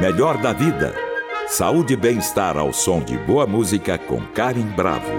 Melhor da vida. Saúde e bem-estar ao som de boa música com Karen Bravo.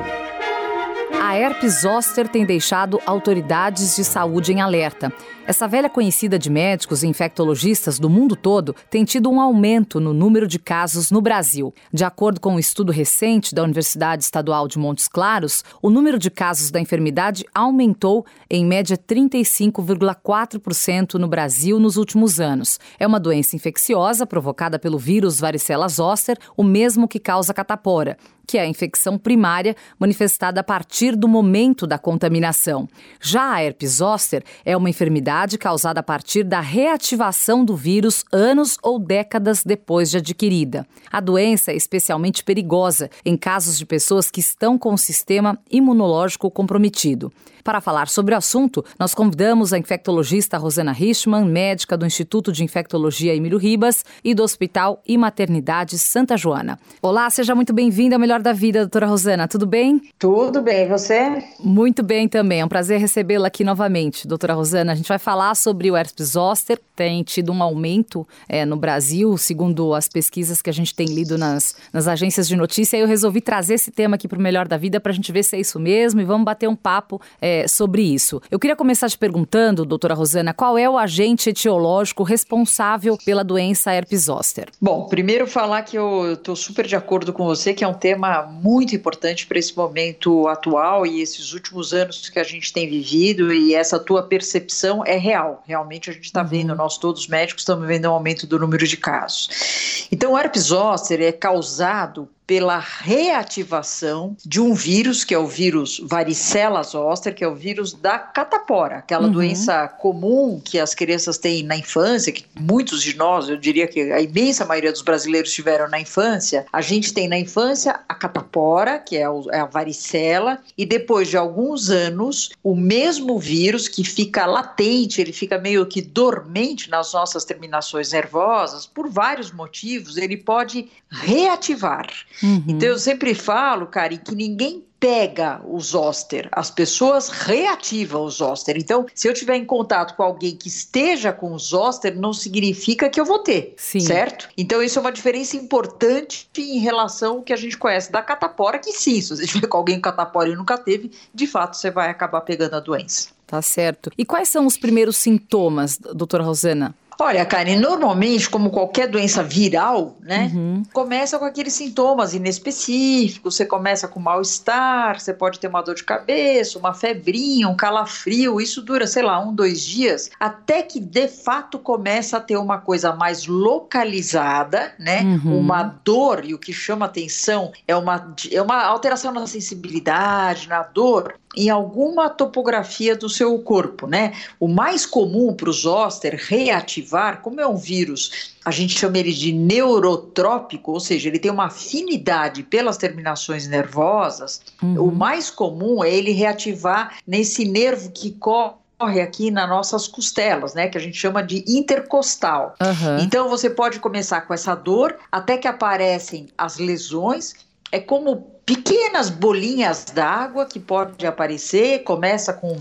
A herpes zoster tem deixado autoridades de saúde em alerta. Essa velha conhecida de médicos e infectologistas do mundo todo tem tido um aumento no número de casos no Brasil. De acordo com um estudo recente da Universidade Estadual de Montes Claros, o número de casos da enfermidade aumentou em média 35,4% no Brasil nos últimos anos. É uma doença infecciosa provocada pelo vírus varicela zoster, o mesmo que causa catapora que é a infecção primária manifestada a partir do momento da contaminação. Já a herpes zoster é uma enfermidade causada a partir da reativação do vírus anos ou décadas depois de adquirida. A doença é especialmente perigosa em casos de pessoas que estão com o sistema imunológico comprometido. Para falar sobre o assunto, nós convidamos a infectologista Rosana Richman, médica do Instituto de Infectologia Emílio Ribas e do Hospital e Maternidade Santa Joana. Olá, seja muito bem-vinda ao Melhor da Vida, doutora Rosana. Tudo bem? Tudo bem, você? Muito bem também. É um prazer recebê-la aqui novamente, doutora Rosana. A gente vai falar sobre o herpes zoster, tem tido um aumento é, no Brasil, segundo as pesquisas que a gente tem lido nas, nas agências de notícia. Eu resolvi trazer esse tema aqui para o Melhor da Vida para a gente ver se é isso mesmo e vamos bater um papo é, sobre isso. Eu queria começar te perguntando, doutora Rosana, qual é o agente etiológico responsável pela doença herpes zoster? Bom, primeiro falar que eu estou super de acordo com você, que é um tema muito importante para esse momento atual e esses últimos anos que a gente tem vivido e essa tua percepção é real. Realmente a gente está vendo, uhum. nós todos médicos estamos vendo um aumento do número de casos. Então, o herpes zoster é causado pela reativação de um vírus, que é o vírus varicela zoster, que é o vírus da catapora, aquela uhum. doença comum que as crianças têm na infância, que muitos de nós, eu diria que a imensa maioria dos brasileiros tiveram na infância. A gente tem na infância a catapora, que é, é a varicela, e depois de alguns anos, o mesmo vírus que fica latente, ele fica meio que dormente nas nossas terminações nervosas, por vários motivos, ele pode reativar. Uhum. Então eu sempre falo, Kari, que ninguém pega o zoster, as pessoas reativam o zoster. Então, se eu tiver em contato com alguém que esteja com o zoster, não significa que eu vou ter, sim. certo? Então, isso é uma diferença importante em relação ao que a gente conhece da catapora, que sim, se você estiver com alguém com catapora e nunca teve, de fato você vai acabar pegando a doença. Tá certo. E quais são os primeiros sintomas, doutora Rosana? Olha, Karen, normalmente, como qualquer doença viral, né, uhum. começa com aqueles sintomas inespecíficos. Você começa com mal-estar, você pode ter uma dor de cabeça, uma febrinha, um calafrio. Isso dura, sei lá, um, dois dias, até que de fato começa a ter uma coisa mais localizada, né? Uhum. Uma dor, e o que chama atenção é uma, é uma alteração na sensibilidade, na dor, em alguma topografia do seu corpo, né? O mais comum para o zoster reativar, como é um vírus, a gente chama ele de neurotrópico, ou seja, ele tem uma afinidade pelas terminações nervosas. Uhum. O mais comum é ele reativar nesse nervo que corre aqui nas nossas costelas, né, que a gente chama de intercostal. Uhum. Então você pode começar com essa dor até que aparecem as lesões. É como pequenas bolinhas d'água que pode aparecer, começa com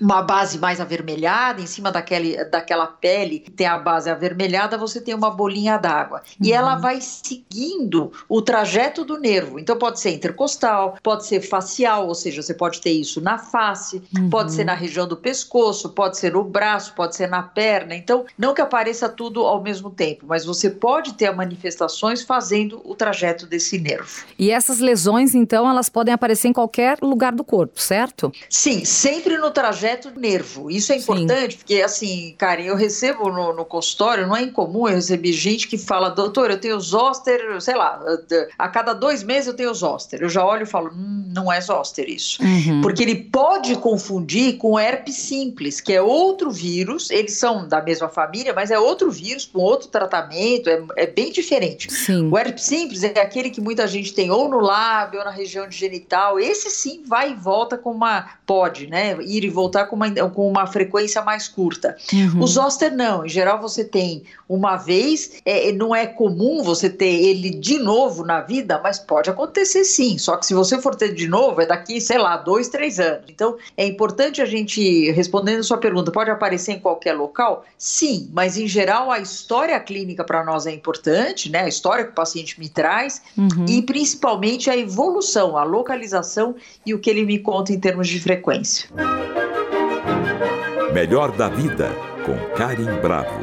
uma base mais avermelhada, em cima daquele, daquela pele que tem a base avermelhada, você tem uma bolinha d'água. Uhum. E ela vai seguindo o trajeto do nervo. Então pode ser intercostal, pode ser facial, ou seja, você pode ter isso na face, uhum. pode ser na região do pescoço, pode ser no braço, pode ser na perna. Então, não que apareça tudo ao mesmo tempo, mas você pode ter manifestações fazendo o trajeto desse nervo. E essas lesões, então, elas podem aparecer em qualquer lugar do corpo, certo? Sim, sempre no trajeto do nervo. Isso é importante, Sim. porque assim, Karen, eu recebo no, no, consultório, não é incomum eu receber gente que fala, doutor, eu tenho zoster, sei lá, a cada dois meses eu tenho zoster. Eu já olho e falo, hum, não é zoster isso. Uhum. Porque ele pode confundir com herpes simples, que é outro vírus, eles são da mesma família, mas é outro vírus com outro tratamento, é, é bem diferente. Sim. O herpes simples é aquele que muita gente tem ou no lábio ou na região genital. Esse sim vai e volta com uma, pode, né, ir e voltar voltar com uma, com uma frequência mais curta. Uhum. O zoster não, em geral você tem uma vez, é, não é comum você ter ele de novo na vida, mas pode acontecer sim. Só que se você for ter de novo, é daqui, sei lá, dois, três anos. Então é importante a gente, respondendo a sua pergunta, pode aparecer em qualquer local? Sim, mas em geral a história clínica para nós é importante, né? A história que o paciente me traz uhum. e principalmente a evolução, a localização e o que ele me conta em termos de frequência. Melhor da vida com Karim Bravo.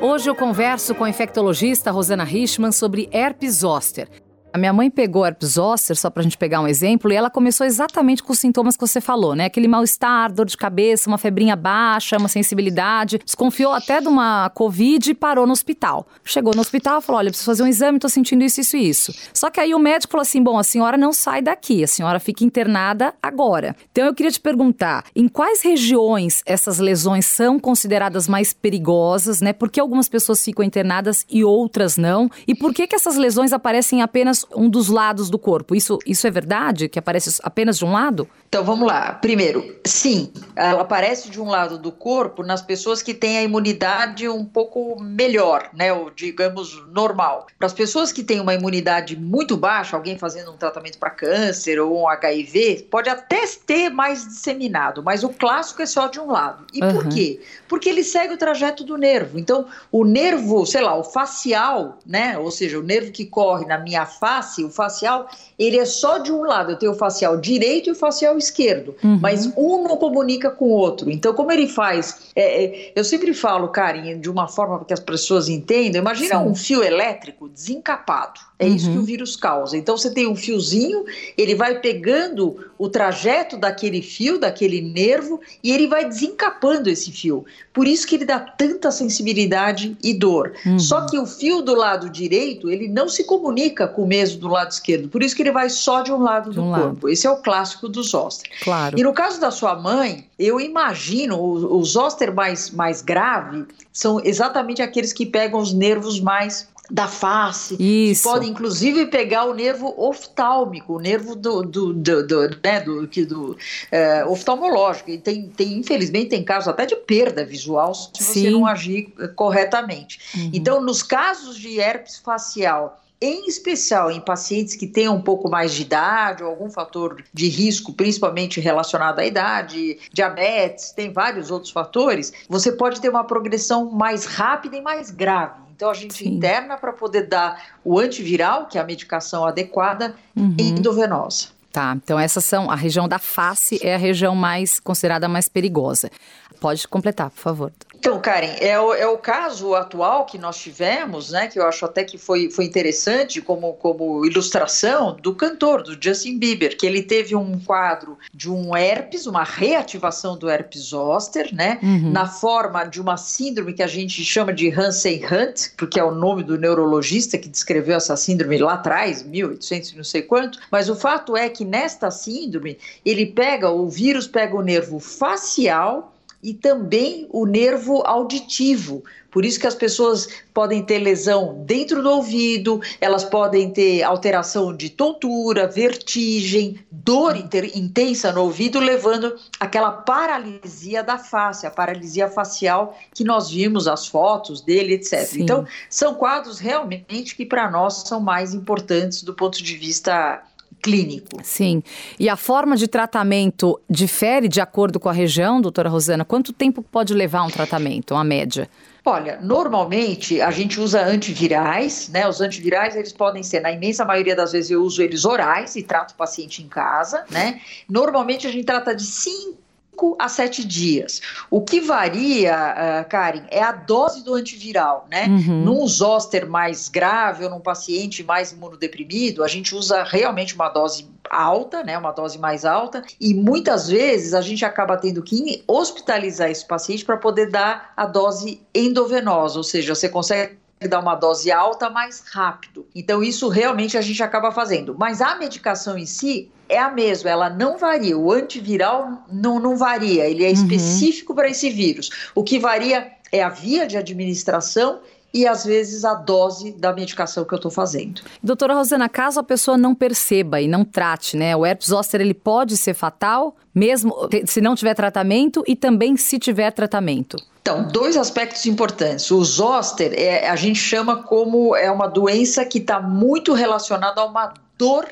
Hoje eu converso com a infectologista Rosana Richman sobre herpes zoster. A minha mãe pegou herpes zoster, só pra gente pegar um exemplo, e ela começou exatamente com os sintomas que você falou, né? Aquele mal-estar, dor de cabeça, uma febrinha baixa, uma sensibilidade. Desconfiou até de uma Covid e parou no hospital. Chegou no hospital falou: olha, preciso fazer um exame, tô sentindo isso, isso e isso. Só que aí o médico falou assim: bom, a senhora não sai daqui, a senhora fica internada agora. Então eu queria te perguntar: em quais regiões essas lesões são consideradas mais perigosas, né? Por que algumas pessoas ficam internadas e outras não? E por que, que essas lesões aparecem apenas um dos lados do corpo. Isso, isso é verdade? Que aparece apenas de um lado? Então vamos lá. Primeiro, sim, ela aparece de um lado do corpo nas pessoas que têm a imunidade um pouco melhor, né? Ou digamos normal. Para as pessoas que têm uma imunidade muito baixa, alguém fazendo um tratamento para câncer ou um HIV, pode até ter mais disseminado, mas o clássico é só de um lado. E uhum. por quê? Porque ele segue o trajeto do nervo. Então, o nervo, sei lá, o facial, né? Ou seja, o nervo que corre na minha face, o facial, ele é só de um lado. Eu tenho o facial direito e o facial esquerdo, uhum. mas um não comunica com o outro. Então, como ele faz? É, é, eu sempre falo, Karen, de uma forma que as pessoas entendam. Imagina Sim. um fio elétrico desencapado. É uhum. isso que o vírus causa. Então, você tem um fiozinho, ele vai pegando o trajeto daquele fio, daquele nervo, e ele vai desencapando esse fio. Por isso que ele dá tanta sensibilidade e dor. Uhum. Só que o fio do lado direito, ele não se comunica com o mesmo do lado esquerdo. Por isso que ele vai só de um lado de um do lado. corpo. Esse é o clássico do zoster. Claro. E no caso da sua mãe, eu imagino o, o zoster mais, mais grave são exatamente aqueles que pegam os nervos mais da face, Isso. que podem inclusive pegar o nervo oftálmico, o nervo do, do, do, do né, do, do é, oftalmológico. E tem, tem, infelizmente, tem casos até de perda visual se Sim. você não agir eh, corretamente. Uhum. Então, nos casos de herpes facial, em especial em pacientes que têm um pouco mais de idade ou algum fator de risco, principalmente relacionado à idade, diabetes, tem vários outros fatores, você pode ter uma progressão mais rápida e mais grave. Então a gente Sim. interna para poder dar o antiviral, que é a medicação adequada, uhum. endovenosa. Tá, então essas são a região da face é a região mais considerada mais perigosa. Pode completar, por favor. Então, Karen, é o, é o caso atual que nós tivemos, né, que eu acho até que foi, foi interessante como, como ilustração do cantor, do Justin Bieber, que ele teve um quadro de um herpes, uma reativação do herpes zoster, né, uhum. na forma de uma síndrome que a gente chama de Hansen-Hunt, porque é o nome do neurologista que descreveu essa síndrome lá atrás, 1800 não sei quanto, mas o fato é que nesta síndrome, ele pega, o vírus pega o nervo facial, e também o nervo auditivo. Por isso que as pessoas podem ter lesão dentro do ouvido, elas podem ter alteração de tontura, vertigem, dor intensa no ouvido, levando aquela paralisia da face, a paralisia facial que nós vimos as fotos dele, etc. Sim. Então, são quadros realmente que para nós são mais importantes do ponto de vista clínico. Sim. E a forma de tratamento difere de acordo com a região, doutora Rosana? Quanto tempo pode levar um tratamento, uma média? Olha, normalmente a gente usa antivirais, né? Os antivirais eles podem ser, na imensa maioria das vezes eu uso eles orais e trato o paciente em casa, né? Normalmente a gente trata de 5 5 a 7 dias. O que varia, uh, Karen, é a dose do antiviral, né? Uhum. Num zoster mais grave ou num paciente mais imunodeprimido, a gente usa realmente uma dose alta, né? Uma dose mais alta, e muitas vezes a gente acaba tendo que hospitalizar esse paciente para poder dar a dose endovenosa, ou seja, você consegue dar uma dose alta mais rápido. Então, isso realmente a gente acaba fazendo. Mas a medicação em si é a mesma, ela não varia. O antiviral não, não varia, ele é uhum. específico para esse vírus. O que varia é a via de administração e às vezes a dose da medicação que eu estou fazendo. Doutora Rosana, caso a pessoa não perceba e não trate, né, o herpes zoster ele pode ser fatal, mesmo se não tiver tratamento e também se tiver tratamento? Então, dois aspectos importantes. O zoster, é, a gente chama como é uma doença que está muito relacionada a uma dor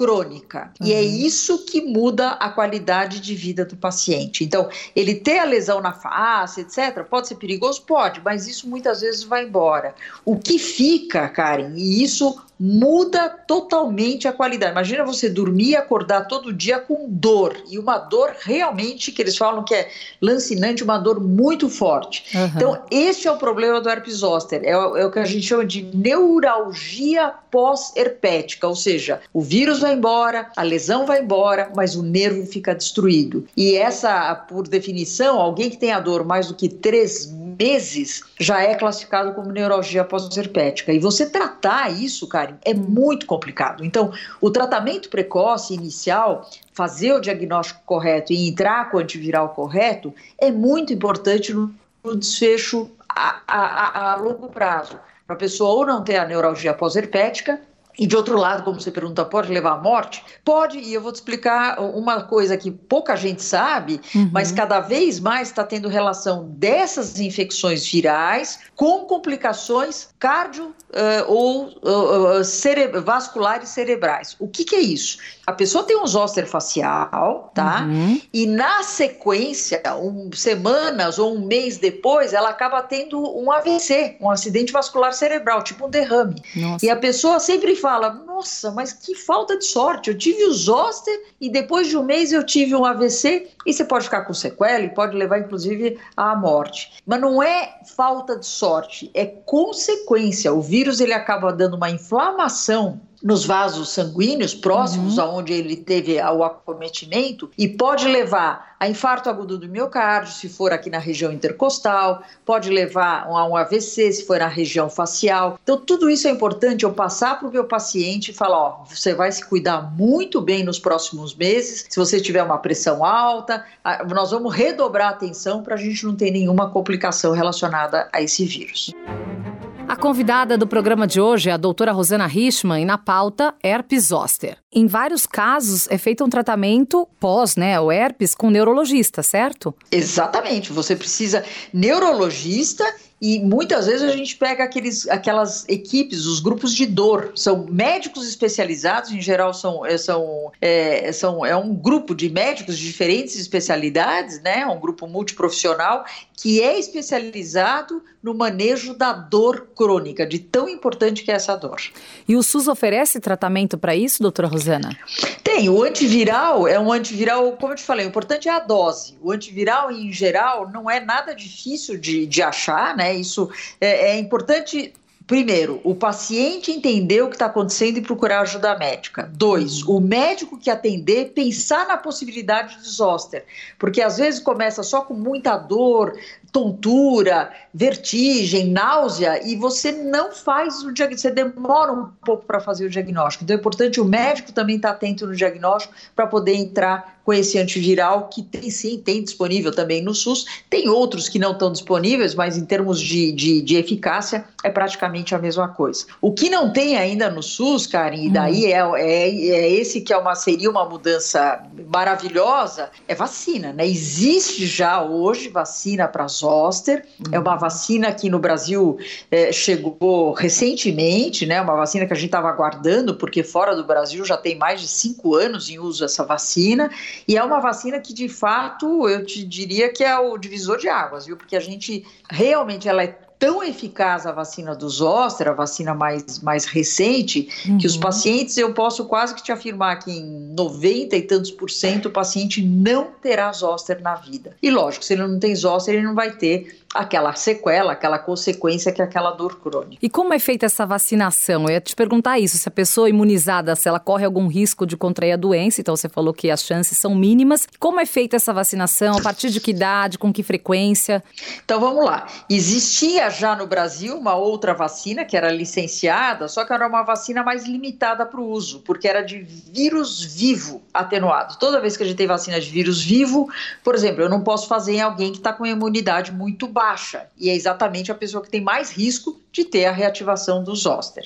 crônica. Uhum. E é uhum. isso que muda a qualidade de vida do paciente. Então, ele ter a lesão na face, etc., pode ser perigoso? Pode, mas isso muitas vezes vai embora. O que fica, Karen, e isso muda totalmente a qualidade. Imagina você dormir e acordar todo dia com dor, e uma dor realmente que eles falam que é lancinante, uma dor muito forte. Uhum. Então, esse é o problema do herpes zoster, é, é o que a gente chama de neuralgia pós-herpética, ou seja, o vírus vai embora, a lesão vai embora, mas o nervo fica destruído. E essa, por definição, alguém que tem a dor mais do que três meses já é classificado como neuralgia pós-herpética. E você tratar isso, Karen, é muito complicado. Então, o tratamento precoce inicial, fazer o diagnóstico correto e entrar com o antiviral correto é muito importante no, no desfecho a, a, a longo prazo para a pessoa ou não ter a neuralgia pós-herpética e de outro lado, como você pergunta, pode levar à morte? Pode, e eu vou te explicar uma coisa que pouca gente sabe, uhum. mas cada vez mais está tendo relação dessas infecções virais com complicações cardio uh, ou uh, cere vasculares cerebrais. O que, que, é isso? A pessoa tem um zoster facial, tá? Uhum. E na sequência, um, semanas ou um mês depois, ela acaba tendo um AVC, um acidente vascular cerebral, tipo um derrame. Nossa. E a pessoa sempre fala fala: nossa, mas que falta de sorte. Eu tive o zoster e depois de um mês eu tive um AVC e você pode ficar com sequela e pode levar inclusive à morte. Mas não é falta de sorte, é consequência. O vírus ele acaba dando uma inflamação nos vasos sanguíneos próximos uhum. aonde ele teve o acometimento e pode levar a infarto agudo do miocárdio, se for aqui na região intercostal, pode levar a um AVC, se for na região facial. Então, tudo isso é importante eu passar para o meu paciente e falar: ó, você vai se cuidar muito bem nos próximos meses. Se você tiver uma pressão alta, nós vamos redobrar a atenção para a gente não ter nenhuma complicação relacionada a esse vírus. A convidada do programa de hoje é a doutora Rosana Richman e na pauta herpes zoster. Em vários casos é feito um tratamento pós, né, o herpes com neurologista, certo? Exatamente. Você precisa neurologista e muitas vezes a gente pega aqueles, aquelas equipes, os grupos de dor, são médicos especializados, em geral são, é, são, é, são é um grupo de médicos de diferentes especialidades, né? Um grupo multiprofissional que é especializado no manejo da dor crônica, de tão importante que é essa dor. E o SUS oferece tratamento para isso, doutora Rosana? Tem, o antiviral é um antiviral, como eu te falei, o importante é a dose. O antiviral, em geral, não é nada difícil de, de achar, né? Isso é, é importante Primeiro, o paciente entender o que está acontecendo e procurar ajuda médica. Dois, o médico que atender pensar na possibilidade de zoster, porque às vezes começa só com muita dor, tontura, vertigem, náusea e você não faz o diagnóstico, você demora um pouco para fazer o diagnóstico. Então é importante o médico também estar tá atento no diagnóstico para poder entrar com esse antiviral que tem sim, tem disponível também no SUS. Tem outros que não estão disponíveis, mas em termos de, de, de, eficácia é praticamente a mesma coisa. O que não tem ainda no SUS, Karen, e daí hum. é, é, é, esse que é uma, seria uma mudança maravilhosa, é vacina, né? Existe já hoje vacina para zoster, é uma vacina que no Brasil é, chegou recentemente, né? Uma vacina que a gente estava aguardando, porque fora do Brasil já tem mais de cinco anos em uso essa vacina, e é uma vacina que, de fato, eu te diria que é o divisor de águas, viu? Porque a gente realmente ela é tão eficaz a vacina do zoster, a vacina mais, mais recente, uhum. que os uhum. pacientes, eu posso quase que te afirmar que em 90 e tantos por cento o paciente não terá zoster na vida. E lógico, se ele não tem zoster, ele não vai ter aquela sequela, aquela consequência que é aquela dor crônica. E como é feita essa vacinação? Eu ia te perguntar isso, se a pessoa imunizada, se ela corre algum risco de contrair a doença, então você falou que as chances são mínimas. Como é feita essa vacinação? A partir de que idade, com que frequência? Então vamos lá. Existia já no Brasil uma outra vacina que era licenciada, só que era uma vacina mais limitada para o uso, porque era de vírus vivo atenuado. Toda vez que a gente tem vacina de vírus vivo, por exemplo, eu não posso fazer em alguém que está com imunidade muito baixa, e é exatamente a pessoa que tem mais risco de ter a reativação do zoster.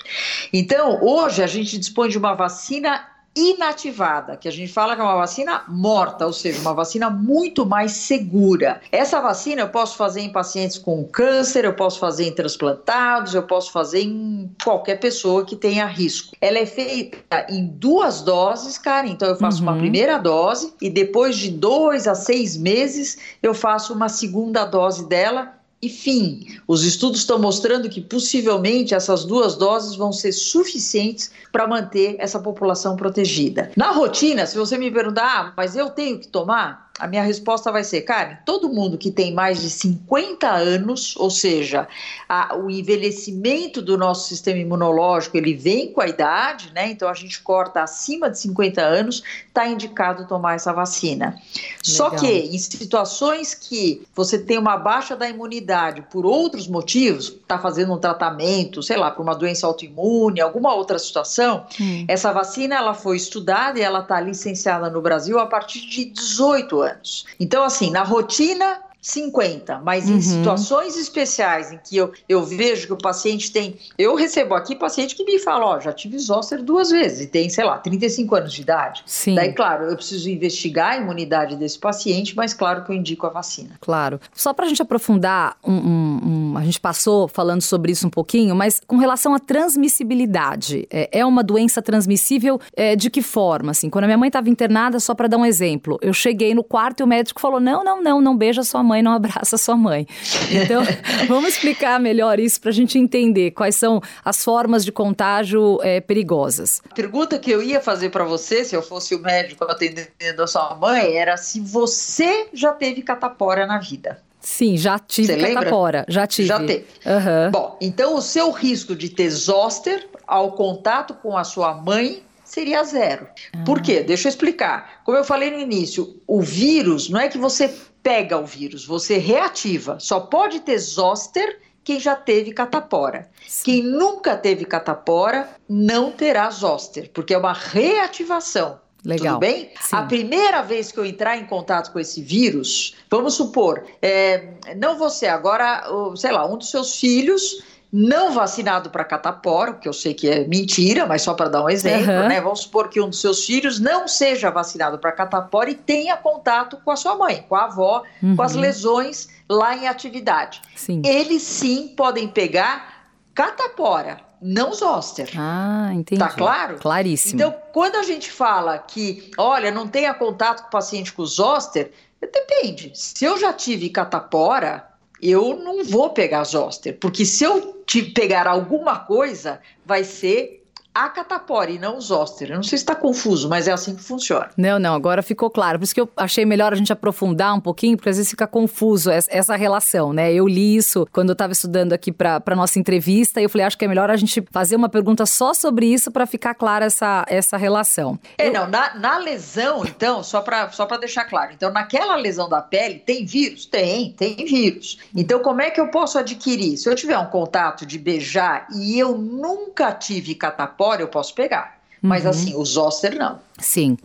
Então, hoje a gente dispõe de uma vacina inativada, que a gente fala que é uma vacina morta, ou seja, uma vacina muito mais segura. Essa vacina eu posso fazer em pacientes com câncer, eu posso fazer em transplantados, eu posso fazer em qualquer pessoa que tenha risco. Ela é feita em duas doses, cara. Então eu faço uhum. uma primeira dose e depois de dois a seis meses eu faço uma segunda dose dela e fim. Os estudos estão mostrando que possivelmente essas duas doses vão ser suficientes para manter essa população protegida. Na rotina, se você me perguntar, ah, mas eu tenho que tomar? A minha resposta vai ser, Karen, todo mundo que tem mais de 50 anos, ou seja, a, o envelhecimento do nosso sistema imunológico, ele vem com a idade, né? Então a gente corta acima de 50 anos, está indicado tomar essa vacina. Legal. Só que em situações que você tem uma baixa da imunidade por outros motivos, está fazendo um tratamento, sei lá, por uma doença autoimune, alguma outra situação, hum. essa vacina ela foi estudada e ela está licenciada no Brasil a partir de 18 anos anos. Então, assim, na rotina 50, mas uhum. em situações especiais em que eu, eu vejo que o paciente tem. Eu recebo aqui paciente que me fala: Ó, já tive zoster duas vezes e tem, sei lá, 35 anos de idade. Sim. Daí, claro, eu preciso investigar a imunidade desse paciente, mas claro que eu indico a vacina. Claro. Só para a gente aprofundar, um, um, um, a gente passou falando sobre isso um pouquinho, mas com relação à transmissibilidade, é, é uma doença transmissível é, de que forma? Assim, quando a minha mãe estava internada, só para dar um exemplo, eu cheguei no quarto e o médico falou: Não, não, não, não beija sua mãe mãe não abraça sua mãe. Então, vamos explicar melhor isso para a gente entender quais são as formas de contágio é, perigosas. A pergunta que eu ia fazer para você, se eu fosse o médico atendendo a sua mãe, era se você já teve catapora na vida. Sim, já tive Você catapora, lembra? já tive. Já teve. Uhum. Bom, então o seu risco de ter zoster ao contato com a sua mãe seria zero. Ah. Por quê? Deixa eu explicar. Como eu falei no início, o vírus não é que você pega o vírus, você reativa. Só pode ter zoster quem já teve catapora. Quem nunca teve catapora não terá zoster, porque é uma reativação. Legal. Tudo bem? Sim. A primeira vez que eu entrar em contato com esse vírus, vamos supor, é, não você, agora, sei lá, um dos seus filhos não vacinado para catapora, que eu sei que é mentira, mas só para dar um exemplo, uhum. né? Vamos supor que um dos seus filhos não seja vacinado para catapora e tenha contato com a sua mãe, com a avó, uhum. com as uhum. lesões lá em atividade. Sim. Eles sim podem pegar catapora, não zoster. Ah, entendi. Tá claro? Claríssimo. Então, quando a gente fala que, olha, não tenha contato com o paciente com zoster, depende. Se eu já tive catapora, eu não vou pegar zoster, porque se eu te pegar alguma coisa, vai ser a catapora e não os zoster. Eu não sei se está confuso, mas é assim que funciona. Não, não, agora ficou claro. Por isso que eu achei melhor a gente aprofundar um pouquinho, porque às vezes fica confuso essa relação, né? Eu li isso quando eu estava estudando aqui para nossa entrevista e eu falei, acho que é melhor a gente fazer uma pergunta só sobre isso para ficar clara essa, essa relação. É, eu... não, na, na lesão, então, só para só deixar claro, então naquela lesão da pele tem vírus? Tem, tem vírus. Então como é que eu posso adquirir? Se eu tiver um contato de beijar e eu nunca tive catapora, fora eu posso pegar. Uhum. Mas assim, o zoster não. Sim.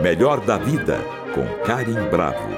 Melhor da vida com Karim Bravo.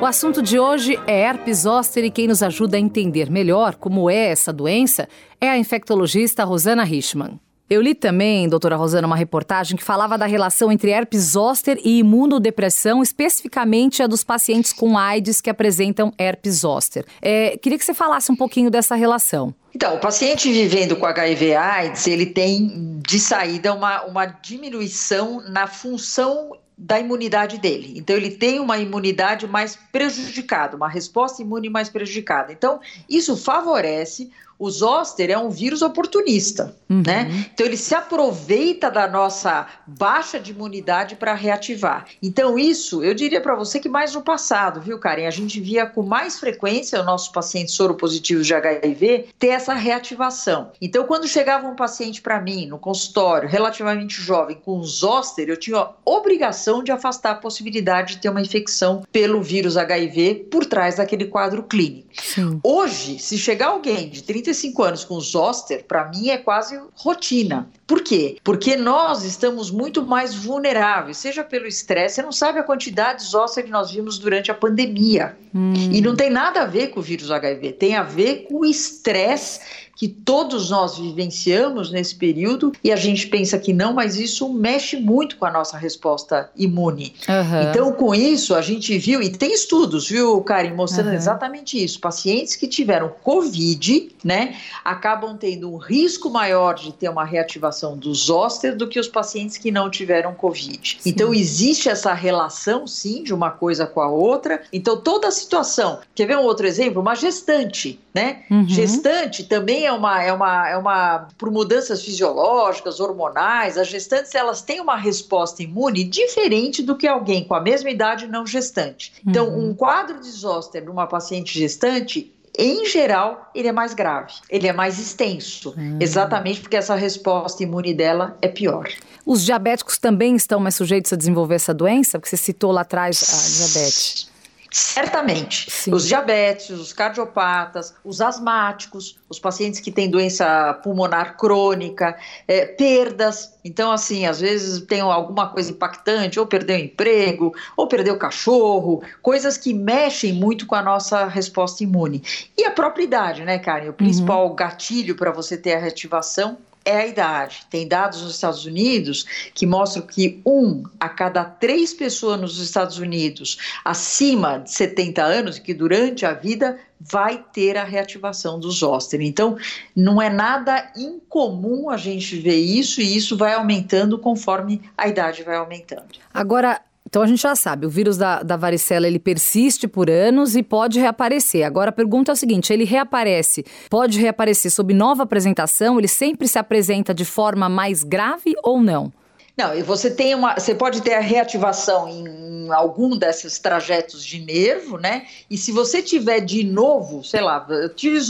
O assunto de hoje é herpes zoster e quem nos ajuda a entender melhor como é essa doença é a infectologista Rosana Richman. Eu li também, doutora Rosana, uma reportagem que falava da relação entre herpes zoster e imunodepressão, especificamente a dos pacientes com AIDS que apresentam herpes zoster. É, queria que você falasse um pouquinho dessa relação. Então, o paciente vivendo com HIV AIDS, ele tem de saída uma, uma diminuição na função da imunidade dele. Então, ele tem uma imunidade mais prejudicada, uma resposta imune mais prejudicada. Então, isso favorece O zoster é um vírus oportunista, uhum. né? Então ele se aproveita da nossa baixa de imunidade para reativar. Então isso, eu diria para você que mais no passado, viu, Karen? A gente via com mais frequência os nossos pacientes soropositivos de HIV ter essa reativação. Então quando chegava um paciente para mim no consultório, relativamente jovem, com zoster, eu tinha a obrigação de afastar a possibilidade de ter uma infecção pelo vírus HIV por trás daquele quadro clínico. Sim. Hoje, se chegar alguém de 35 anos com zoster, para mim é quase rotina. Por quê? Porque nós estamos muito mais vulneráveis, seja pelo estresse, você não sabe a quantidade de zoster que nós vimos durante a pandemia. Hum. E não tem nada a ver com o vírus HIV, tem a ver com o estresse que todos nós vivenciamos nesse período e a gente pensa que não, mas isso mexe muito com a nossa resposta imune. Uhum. Então, com isso, a gente viu, e tem estudos, viu, Karen, mostrando uhum. exatamente isso. Pacientes que tiveram Covid, né, acabam tendo um risco maior de ter uma reativação do zoster do que os pacientes que não tiveram Covid. Sim. Então, existe essa relação, sim, de uma coisa com a outra. Então, toda a situação. Quer ver um outro exemplo? Uma gestante, né? Uhum. Gestante também é uma, é uma, é uma por mudanças fisiológicas, hormonais, as gestantes elas têm uma resposta imune diferente do que alguém com a mesma idade não gestante. Então, uhum. um quadro de zoster numa paciente gestante em geral, ele é mais grave, ele é mais extenso, hum. exatamente porque essa resposta imune dela é pior. Os diabéticos também estão mais sujeitos a desenvolver essa doença? Porque você citou lá atrás a diabetes. Certamente. Sim. Os diabéticos, os cardiopatas, os asmáticos, os pacientes que têm doença pulmonar crônica, é, perdas. Então, assim, às vezes tem alguma coisa impactante, ou perdeu o emprego, ou perdeu o cachorro, coisas que mexem muito com a nossa resposta imune. E a própria idade, né, Karen? O principal uhum. gatilho para você ter a reativação é a idade. Tem dados nos Estados Unidos que mostram que um a cada três pessoas nos Estados Unidos acima de 70 anos, que durante a vida vai ter a reativação do zoster. Então, não é nada incomum a gente ver isso e isso vai aumentando conforme a idade vai aumentando. Agora, então a gente já sabe, o vírus da, da varicela ele persiste por anos e pode reaparecer. Agora a pergunta é o seguinte: ele reaparece, pode reaparecer sob nova apresentação? Ele sempre se apresenta de forma mais grave ou não? Não, e você tem uma, você pode ter a reativação em algum desses trajetos de nervo, né? E se você tiver de novo, sei lá, eu tive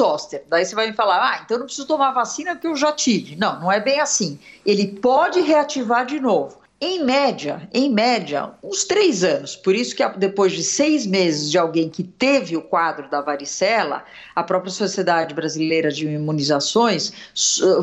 daí você vai me falar, ah, então eu não preciso tomar vacina porque eu já tive. Não, não é bem assim. Ele pode reativar de novo. Em média, em média, uns três anos. Por isso que depois de seis meses de alguém que teve o quadro da varicela, a própria Sociedade Brasileira de Imunizações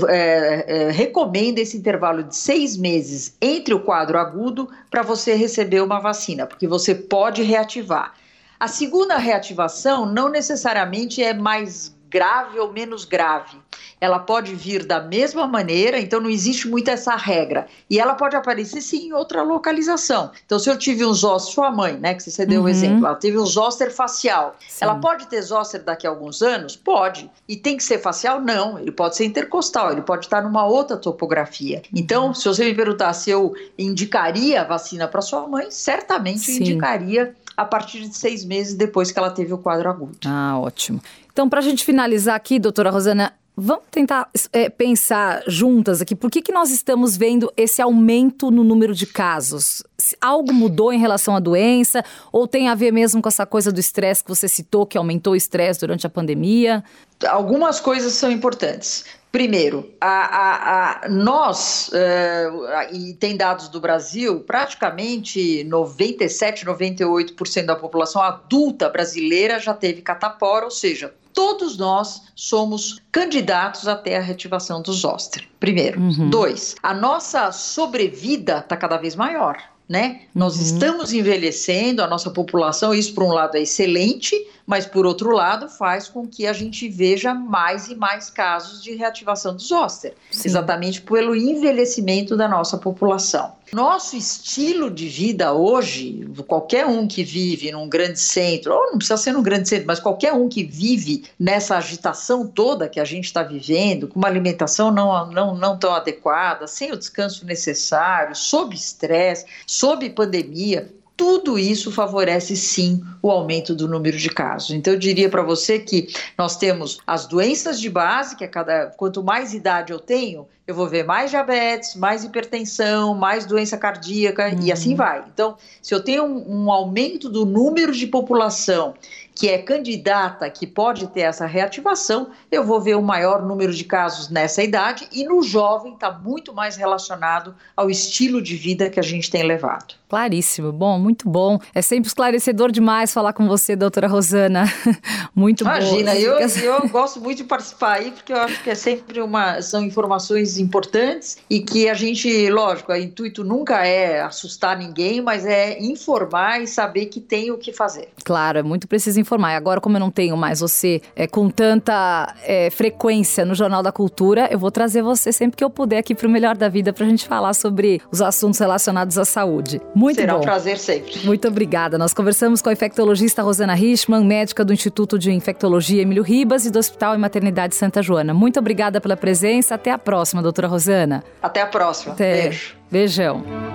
é, é, recomenda esse intervalo de seis meses entre o quadro agudo para você receber uma vacina, porque você pode reativar. A segunda reativação não necessariamente é mais grave ou menos grave. Ela pode vir da mesma maneira, então não existe muito essa regra. E ela pode aparecer sim em outra localização. Então, se eu tive um zoster, sua mãe, né, que você deu o uhum. exemplo, ela teve um zoster facial. Sim. Ela pode ter zoster daqui a alguns anos? Pode. E tem que ser facial? Não. Ele pode ser intercostal, ele pode estar numa outra topografia. Então, se você me perguntar se eu indicaria a vacina para sua mãe, certamente eu indicaria a partir de seis meses depois que ela teve o quadro agudo. Ah, ótimo. Então, para a gente finalizar aqui, doutora Rosana, Vamos tentar é, pensar juntas aqui, por que, que nós estamos vendo esse aumento no número de casos? Algo mudou em relação à doença? Ou tem a ver mesmo com essa coisa do estresse que você citou, que aumentou o estresse durante a pandemia? Algumas coisas são importantes. Primeiro, a, a, a nós, uh, e tem dados do Brasil, praticamente 97, 98% da população adulta brasileira já teve catapora, ou seja, todos nós somos candidatos até a reativação do zoster. Primeiro. Uhum. Dois, a nossa sobrevida está cada vez maior. Né? Nós uhum. estamos envelhecendo, a nossa população, isso por um lado é excelente, mas por outro lado faz com que a gente veja mais e mais casos de reativação do zoster, exatamente pelo envelhecimento da nossa população. Nosso estilo de vida hoje, qualquer um que vive num grande centro, ou não precisa ser num grande centro, mas qualquer um que vive nessa agitação toda que a gente está vivendo, com uma alimentação não, não, não tão adequada, sem o descanso necessário, sob estresse, sob pandemia, tudo isso favorece sim o aumento do número de casos. Então eu diria para você que nós temos as doenças de base, que é cada quanto mais idade eu tenho, eu vou ver mais diabetes, mais hipertensão, mais doença cardíaca uhum. e assim vai. Então, se eu tenho um, um aumento do número de população que é candidata, que pode ter essa reativação, eu vou ver o maior número de casos nessa idade e no jovem está muito mais relacionado ao estilo de vida que a gente tem levado. Claríssimo, bom, muito bom. É sempre esclarecedor demais falar com você, doutora Rosana. muito bom. Imagina, eu, eu gosto muito de participar aí, porque eu acho que é sempre uma. são informações importantes e que a gente, lógico, o intuito nunca é assustar ninguém, mas é informar e saber que tem o que fazer. Claro, é muito preciso informar. E agora, como eu não tenho mais você é, com tanta é, frequência no Jornal da Cultura, eu vou trazer você sempre que eu puder aqui para o Melhor da Vida para a gente falar sobre os assuntos relacionados à saúde. Muito Será bom. um prazer sempre. Muito obrigada. Nós conversamos com a infectologista Rosana Richman, médica do Instituto de Infectologia Emílio Ribas e do Hospital e Maternidade Santa Joana. Muito obrigada pela presença. Até a próxima, doutora Rosana. Até a próxima. Até. Beijo. Beijão.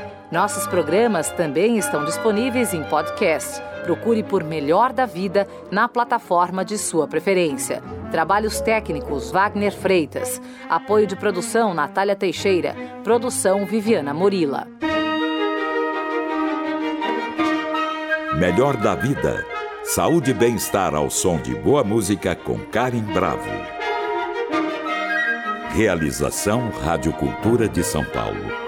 Nossos programas também estão disponíveis em podcast. Procure por Melhor da Vida na plataforma de sua preferência. Trabalhos técnicos Wagner Freitas. Apoio de produção Natália Teixeira. Produção Viviana Morila. Melhor da Vida. Saúde e bem-estar ao som de boa música com Karen Bravo. Realização Rádio Cultura de São Paulo.